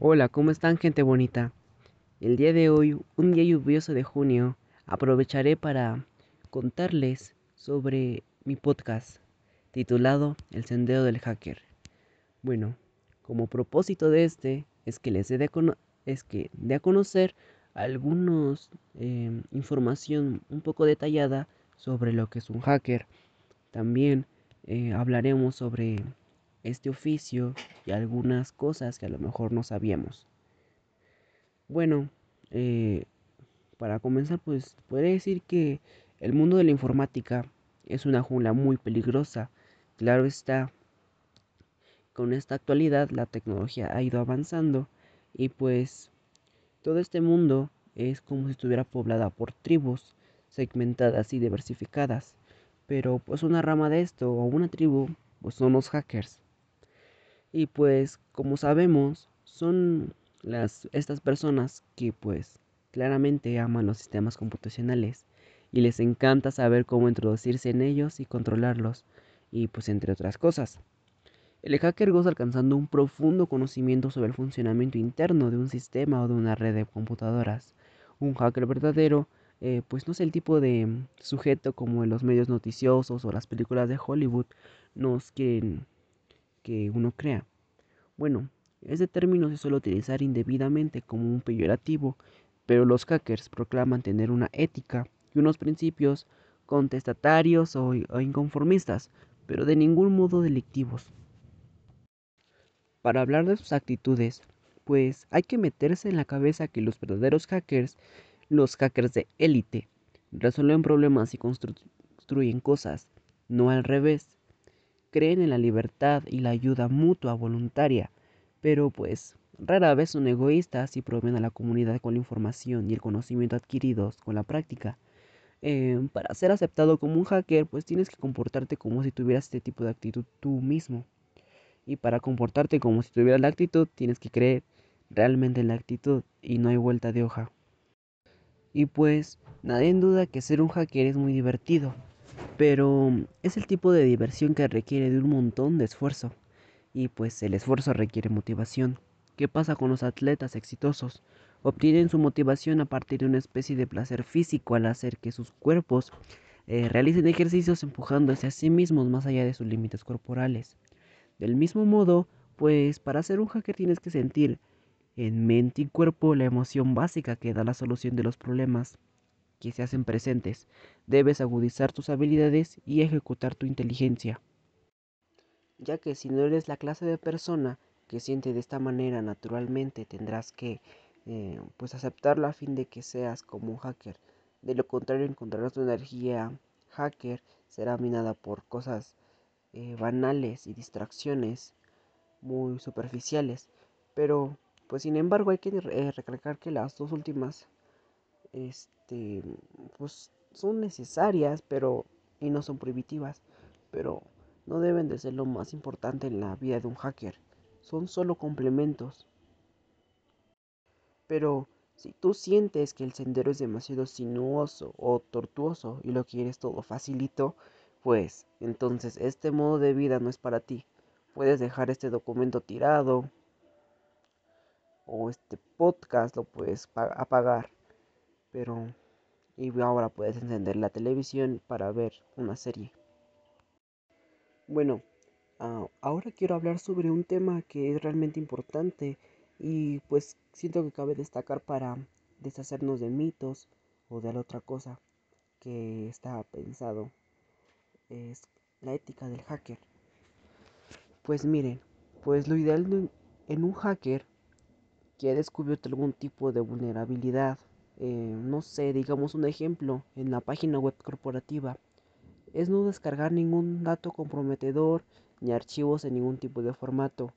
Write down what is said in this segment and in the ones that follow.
Hola, ¿cómo están gente bonita? El día de hoy, un día lluvioso de junio, aprovecharé para contarles sobre mi podcast titulado El Sendero del Hacker. Bueno, como propósito de este es que les dé, es que a conocer algunos eh, información un poco detallada sobre lo que es un hacker. También eh, hablaremos sobre este oficio y algunas cosas que a lo mejor no sabíamos. Bueno, eh, para comenzar, pues podría decir que el mundo de la informática es una jungla muy peligrosa. Claro está, con esta actualidad la tecnología ha ido avanzando y pues todo este mundo es como si estuviera poblada por tribus segmentadas y diversificadas. Pero pues una rama de esto o una tribu pues son los hackers. Y pues como sabemos, son las, estas personas que pues claramente aman los sistemas computacionales y les encanta saber cómo introducirse en ellos y controlarlos, y pues entre otras cosas. El hacker goza alcanzando un profundo conocimiento sobre el funcionamiento interno de un sistema o de una red de computadoras. Un hacker verdadero, eh, pues no es el tipo de sujeto como en los medios noticiosos o las películas de Hollywood nos quieren que uno crea. Bueno, este término se suele utilizar indebidamente como un peyorativo, pero los hackers proclaman tener una ética y unos principios contestatarios o, o inconformistas, pero de ningún modo delictivos. Para hablar de sus actitudes, pues hay que meterse en la cabeza que los verdaderos hackers, los hackers de élite, resuelven problemas y construyen cosas, no al revés creen en la libertad y la ayuda mutua voluntaria, pero pues rara vez son egoístas y proveen a la comunidad con la información y el conocimiento adquiridos con la práctica. Eh, para ser aceptado como un hacker, pues tienes que comportarte como si tuvieras este tipo de actitud tú mismo. Y para comportarte como si tuvieras la actitud, tienes que creer realmente en la actitud y no hay vuelta de hoja. Y pues, nadie en duda que ser un hacker es muy divertido, pero es el tipo de diversión que requiere de un montón de esfuerzo. Y pues el esfuerzo requiere motivación. ¿Qué pasa con los atletas exitosos? Obtienen su motivación a partir de una especie de placer físico al hacer que sus cuerpos eh, realicen ejercicios empujándose a sí mismos más allá de sus límites corporales. Del mismo modo, pues para ser un hacker tienes que sentir en mente y cuerpo la emoción básica que da la solución de los problemas que se hacen presentes. Debes agudizar tus habilidades y ejecutar tu inteligencia. Ya que si no eres la clase de persona que siente de esta manera naturalmente, tendrás que eh, pues aceptarlo a fin de que seas como un hacker. De lo contrario, encontrarás tu energía hacker será minada por cosas eh, banales y distracciones muy superficiales. Pero, pues sin embargo, hay que eh, recalcar que las dos últimas este, pues son necesarias, pero y no son prohibitivas, pero no deben de ser lo más importante en la vida de un hacker. Son solo complementos. Pero si tú sientes que el sendero es demasiado sinuoso o tortuoso y lo quieres todo facilito, pues entonces este modo de vida no es para ti. Puedes dejar este documento tirado o este podcast lo puedes apagar pero y ahora puedes encender la televisión para ver una serie. Bueno, ah, ahora quiero hablar sobre un tema que es realmente importante y pues siento que cabe destacar para deshacernos de mitos o de la otra cosa que está pensado. Es la ética del hacker. Pues miren, pues lo ideal en un hacker que ha descubierto algún tipo de vulnerabilidad eh, no sé, digamos un ejemplo, en la página web corporativa, es no descargar ningún dato comprometedor ni archivos en ningún tipo de formato,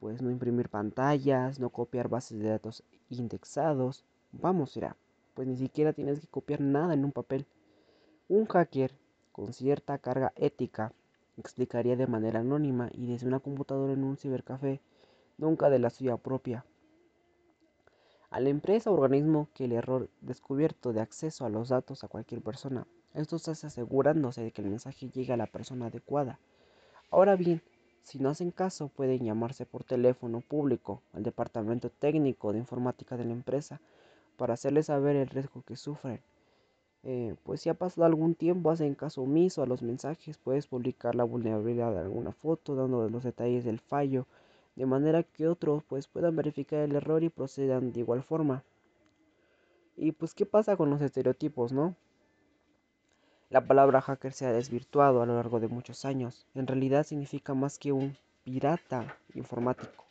pues no imprimir pantallas, no copiar bases de datos indexados, vamos, irá, pues ni siquiera tienes que copiar nada en un papel. Un hacker con cierta carga ética explicaría de manera anónima y desde una computadora en un cibercafé, nunca de la suya propia, a la empresa o organismo que el error descubierto de acceso a los datos a cualquier persona. Esto está asegurándose de que el mensaje llegue a la persona adecuada. Ahora bien, Si no hacen caso, pueden llamarse por teléfono público al departamento técnico de informática de la empresa para hacerles saber el riesgo que sufren. Eh, pues si ha pasado algún tiempo, hacen caso omiso a los mensajes, puedes publicar la vulnerabilidad de alguna foto dando los detalles del fallo, de manera que otros pues puedan verificar el error y procedan de igual forma. Y pues qué pasa con los estereotipos, ¿no? La palabra hacker se ha desvirtuado a lo largo de muchos años. En realidad significa más que un pirata informático,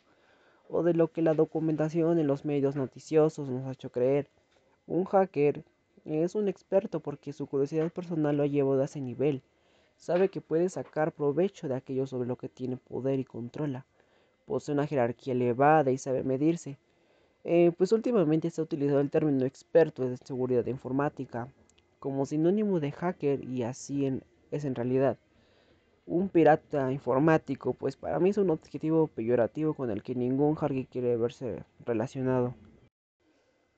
o de lo que la documentación en los medios noticiosos nos ha hecho creer. Un hacker es un experto porque su curiosidad personal lo ha llevado a ese nivel. Sabe que puede sacar provecho de aquello sobre lo que tiene poder y controla. Posee una jerarquía elevada y sabe medirse. Eh, pues últimamente se ha utilizado el término experto en seguridad informática como sinónimo de hacker y así es en realidad. Un pirata informático, pues para mí es un objetivo peyorativo con el que ningún hacker quiere verse relacionado.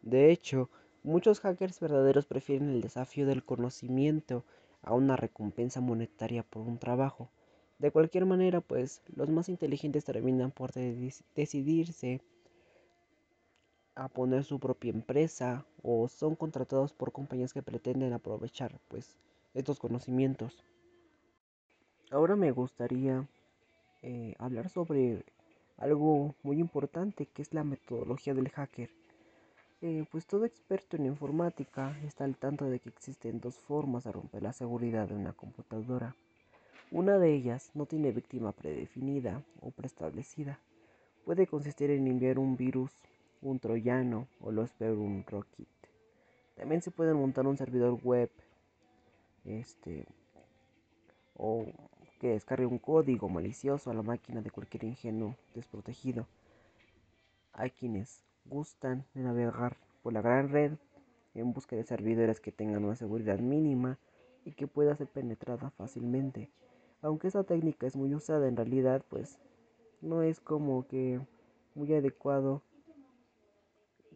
De hecho, muchos hackers verdaderos prefieren el desafío del conocimiento a una recompensa monetaria por un trabajo. De cualquier manera, pues los más inteligentes terminan por decidirse a poner su propia empresa o son contratados por compañías que pretenden aprovechar pues estos conocimientos. Ahora me gustaría eh, hablar sobre algo muy importante que es la metodología del hacker. Eh, pues todo experto en informática está al tanto de que existen dos formas de romper la seguridad de una computadora. Una de ellas no tiene víctima predefinida o preestablecida. Puede consistir en enviar un virus un troyano o lo espero un rocket. También se puede montar un servidor web este o que descargue un código malicioso a la máquina de cualquier ingenuo desprotegido. Hay quienes gustan de navegar por la gran red en busca de servidores que tengan una seguridad mínima y que pueda ser penetrada fácilmente. Aunque esa técnica es muy usada en realidad, pues no es como que muy adecuado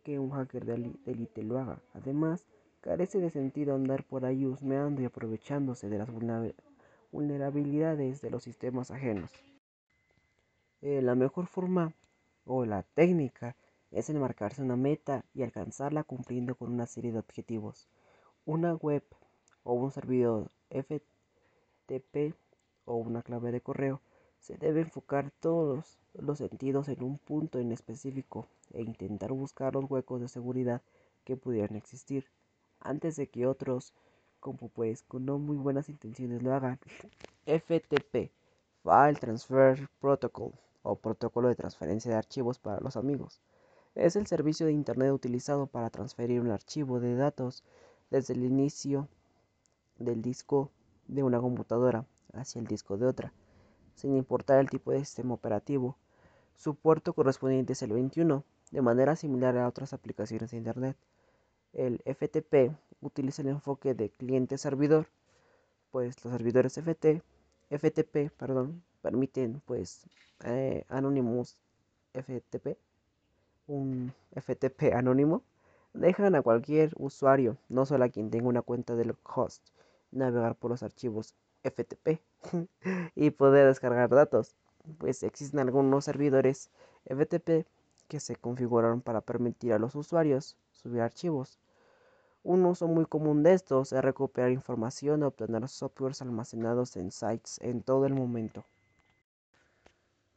que un hacker de élite lo haga. Además, carece de sentido andar por ahí husmeando y aprovechándose de las vulnerabilidades de los sistemas ajenos. Eh, la mejor forma o la técnica es enmarcarse una meta y alcanzarla cumpliendo con una serie de objetivos. Una web o un servidor FTP o una clave de correo se debe enfocar todos los sentidos en un punto en específico e intentar buscar los huecos de seguridad que pudieran existir antes de que otros, como pues con no muy buenas intenciones lo hagan. FTP, File Transfer Protocol o protocolo de transferencia de archivos para los amigos. Es el servicio de Internet utilizado para transferir un archivo de datos desde el inicio del disco de una computadora hacia el disco de otra sin importar el tipo de sistema operativo. Su puerto correspondiente es el 21, de manera similar a otras aplicaciones de Internet. El FTP utiliza el enfoque de cliente-servidor, pues los servidores FT, FTP perdón, permiten pues eh, Anonymous FTP, un FTP anónimo, dejan a cualquier usuario, no solo a quien tenga una cuenta del host, navegar por los archivos FTP y poder descargar datos. Pues existen algunos servidores FTP que se configuraron para permitir a los usuarios subir archivos. Un uso muy común de estos es recuperar información o obtener softwares almacenados en sites en todo el momento.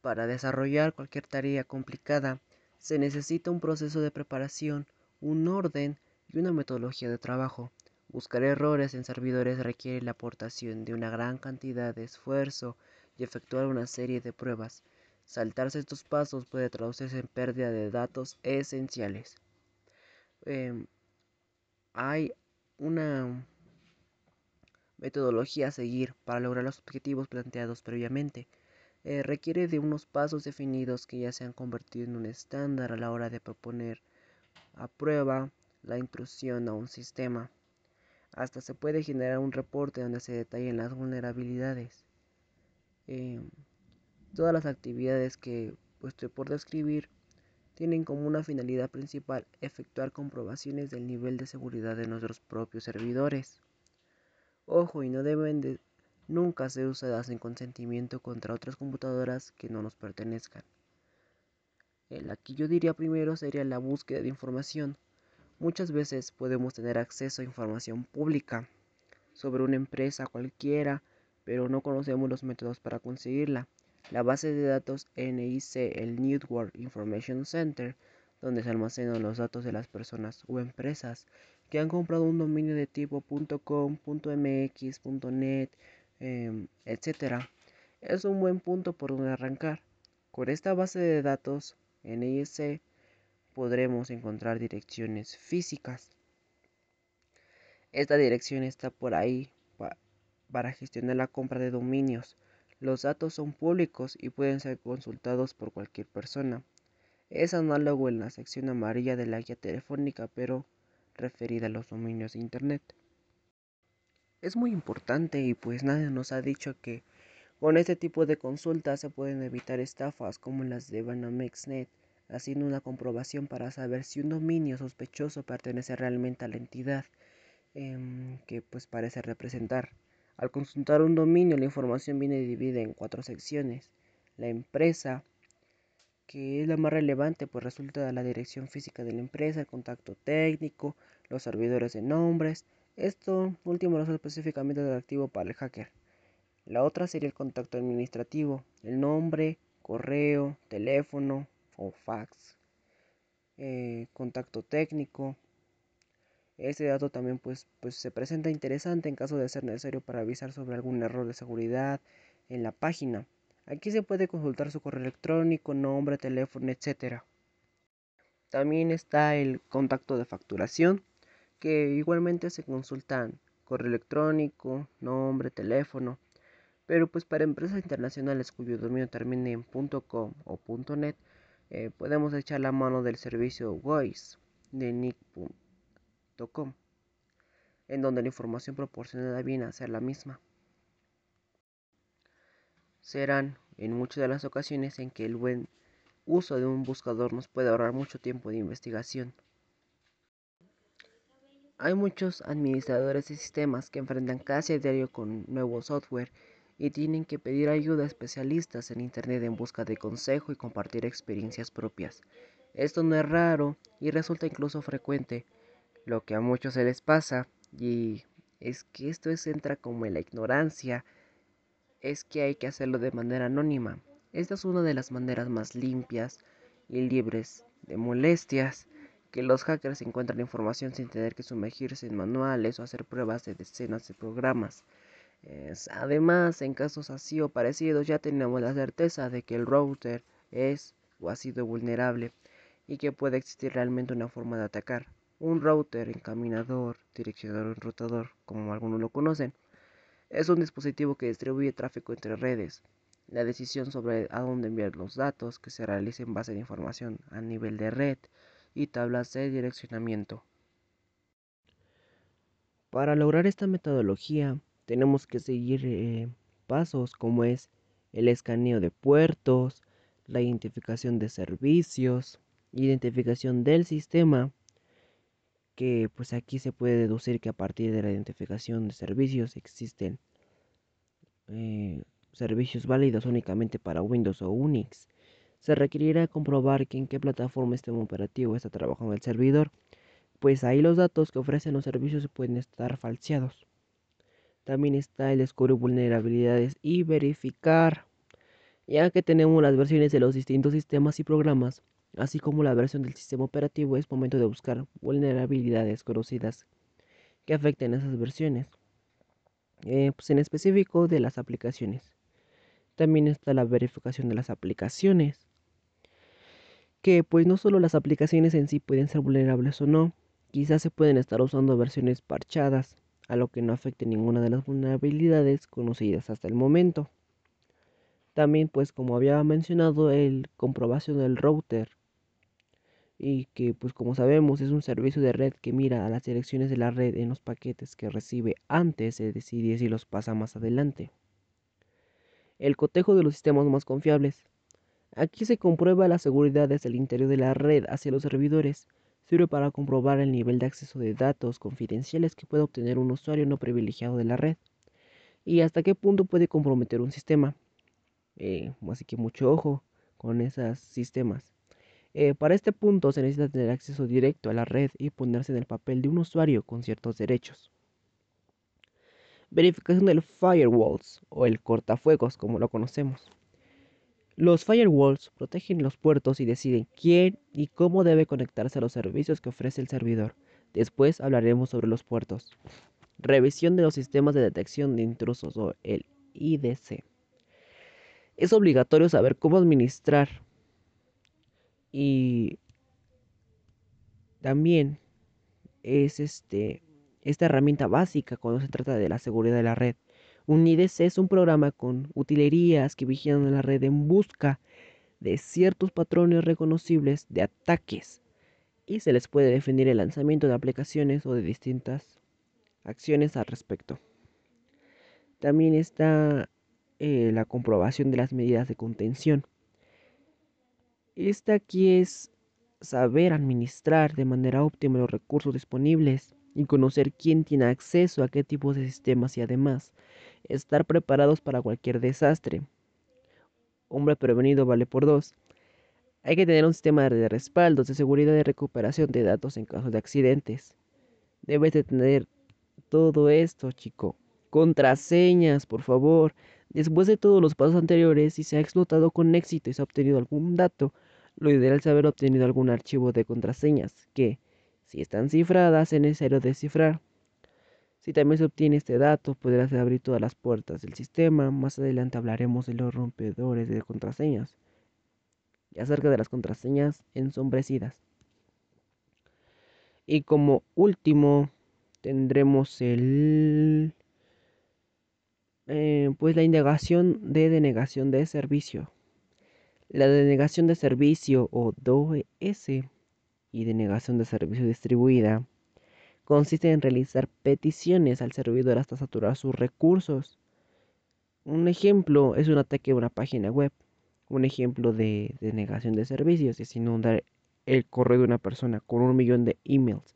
Para desarrollar cualquier tarea complicada se necesita un proceso de preparación, un orden y una metodología de trabajo. Buscar errores en servidores requiere la aportación de una gran cantidad de esfuerzo y efectuar una serie de pruebas. Saltarse estos pasos puede traducirse en pérdida de datos esenciales. Em, hay una metodología a seguir para lograr los objetivos planteados previamente. Eh, requiere de unos pasos definidos que ya se han convertido en un estándar a la hora de proponer a prueba la intrusión a un sistema. Hasta se puede generar un reporte donde se detallen las vulnerabilidades. Em, todas las actividades que pues, estoy por describir tienen como una finalidad principal efectuar comprobaciones del nivel de seguridad de nuestros propios servidores. Ojo, y no deben de, nunca se usa sin consentimiento contra otras computadoras que no nos pertenezcan. La que yo diría primero sería la búsqueda de información. Muchas veces podemos tener acceso a información pública sobre una empresa cualquiera, pero no conocemos los métodos para conseguirla. La base de datos NIC, el Network Information Center, donde se almacenan los datos de las personas o empresas que han comprado un dominio de tipo .com, .mx, .net, eh, etc. Es un buen punto por donde arrancar. Con esta base de datos NIC podremos encontrar direcciones físicas. Esta dirección está por ahí para gestionar la compra de dominios. Los datos son públicos y pueden ser consultados por cualquier persona. Es análogo en la sección amarilla de la guía telefónica, pero referida a los dominios de Internet. Es muy importante y pues nadie nos ha dicho que con este tipo de consultas se pueden evitar estafas como las de Banamexnet, haciendo una comprobación para saber si un dominio sospechoso pertenece realmente a la entidad em, que pues parece representar. Al consultar un dominio, la información viene dividida en cuatro secciones. La empresa, que es la más relevante, pues resulta de la dirección física de la empresa, el contacto técnico, los servidores de nombres. Esto último no es específicamente atractivo para el hacker. La otra sería el contacto administrativo, el nombre, correo, teléfono o fax, eh, contacto técnico. Este dato también pues, pues se presenta interesante en caso de ser necesario para avisar sobre algún error de seguridad en la página. Aquí se puede consultar su correo electrónico, nombre, teléfono, etc. También está el contacto de facturación, que igualmente se consultan correo electrónico, nombre, teléfono. Pero pues para empresas internacionales cuyo dominio termine en .com o .net, eh, podemos echar la mano del servicio Voice de nick.com, en donde la información proporcionada viene a ser la misma serán en muchas de las ocasiones en que el buen uso de un buscador nos puede ahorrar mucho tiempo de investigación. Hay muchos administradores de sistemas que enfrentan casi a diario con nuevo software y tienen que pedir ayuda a especialistas en Internet en busca de consejo y compartir experiencias propias. Esto no es raro y resulta incluso frecuente. Lo que a muchos se les pasa y es que esto es, entra como en la ignorancia es que hay que hacerlo de manera anónima. Esta es una de las maneras más limpias y libres de molestias que los hackers encuentran información sin tener que sumergirse en manuales o hacer pruebas de decenas de programas. Además, en casos así o parecidos ya tenemos la certeza de que el router es o ha sido vulnerable y que puede existir realmente una forma de atacar. Un router, encaminador, direccionador, enrutador, como algunos lo conocen, es un dispositivo que distribuye tráfico entre redes. La decisión sobre a dónde enviar los datos que se realiza en base de información a nivel de red y tablas de direccionamiento. Para lograr esta metodología tenemos que seguir eh, pasos como es el escaneo de puertos, la identificación de servicios, identificación del sistema, que pues aquí se puede deducir que a partir de la identificación de servicios existen eh, servicios válidos únicamente para Windows o Unix. Se requerirá comprobar que en qué plataforma sistema operativo está trabajando el servidor, pues ahí los datos que ofrecen los servicios pueden estar falseados. También está el descubrir vulnerabilidades y verificar, ya que tenemos las versiones de los distintos sistemas y programas, así como la versión del sistema operativo, es momento de buscar vulnerabilidades conocidas que afecten esas versiones. Eh, pues en específico de las aplicaciones. También está la verificación de las aplicaciones, que pues no solo las aplicaciones en sí pueden ser vulnerables o no, quizás se pueden estar usando versiones parchadas, a lo que no afecte ninguna de las vulnerabilidades conocidas hasta el momento. También pues como había mencionado el comprobación del router y que pues como sabemos es un servicio de red que mira a las direcciones de la red en los paquetes que recibe antes de decidir si los pasa más adelante. El cotejo de los sistemas más confiables. Aquí se comprueba la seguridad desde el interior de la red hacia los servidores. Sirve para comprobar el nivel de acceso de datos confidenciales que puede obtener un usuario no privilegiado de la red. y hasta qué punto puede comprometer un sistema. Eh, así que mucho ojo con esos sistemas. Eh, para este punto se necesita tener acceso directo a la red y ponerse en el papel de un usuario con ciertos derechos. Verificación del firewalls o el cortafuegos como lo conocemos. Los firewalls protegen los puertos y deciden quién y cómo debe conectarse a los servicios que ofrece el servidor. Después hablaremos sobre los puertos. Revisión de los sistemas de detección de intrusos o el IDC. Es obligatorio saber cómo administrar y también es este esta herramienta básica cuando se trata de la seguridad de la red. Un IDC es un programa con utilerías que vigilan la red en busca de ciertos patrones reconocibles de ataques y se les puede definir el lanzamiento de aplicaciones o de distintas acciones al respecto. También está eh, la comprobación de las medidas de contención. Esta aquí es saber administrar de manera óptima los recursos disponibles y conocer quién tiene acceso a qué tipo de sistemas y además estar preparados para cualquier desastre. Hombre prevenido vale por dos. Hay que tener un sistema de respaldos de seguridad y recuperación de datos en caso de accidentes. Debes de tener todo esto, chico. Contraseñas, por favor. Después de todos los pasos anteriores, si se ha explotado con éxito y se ha obtenido algún dato, lo ideal es haber obtenido algún archivo de contraseñas que, si están cifradas, es necesario descifrar. Si también se obtiene este dato, podrás abrir todas las puertas del sistema. Más adelante hablaremos de los rompedores de contraseñas y acerca de las contraseñas ensombrecidas. Y como último, tendremos el eh, pues la indagación de denegación de servicio. La denegación de servicio o DOS y denegación de servicio distribuida consiste en realizar peticiones al servidor hasta saturar sus recursos. Un ejemplo es un ataque a una página web. Un ejemplo de denegación de servicios es inundar el correo de una persona con un millón de emails.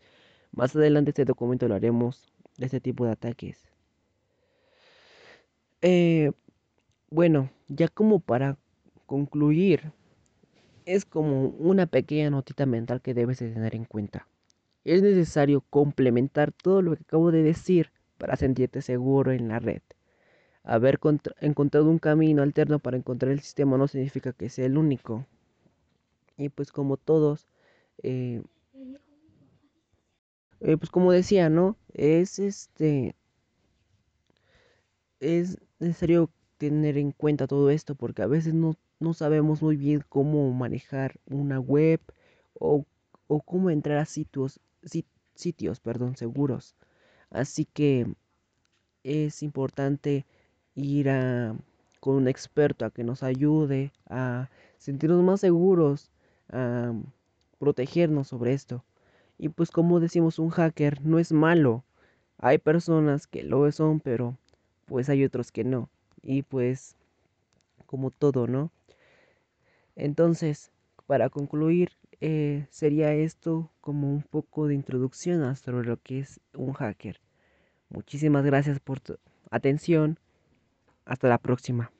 Más adelante este documento lo haremos de este tipo de ataques. Eh, bueno, ya como para concluir, es como una pequeña notita mental que debes de tener en cuenta. Es necesario complementar todo lo que acabo de decir para sentirte seguro en la red. Haber encontrado un camino alterno para encontrar el sistema no significa que sea el único. Y pues como todos, eh, eh, pues como decía, ¿no? Es este, es necesario tener en cuenta todo esto porque a veces no, no sabemos muy bien cómo manejar una web o, o cómo entrar a sitios sitios, perdón, seguros. Así que es importante ir a, con un experto a que nos ayude a sentirnos más seguros, a protegernos sobre esto. Y pues como decimos, un hacker no es malo. Hay personas que lo son, pero pues hay otros que no. Y pues como todo, ¿no? Entonces, para concluir, eh, sería esto como un poco de introducción sobre lo que es un hacker. Muchísimas gracias por tu atención. Hasta la próxima.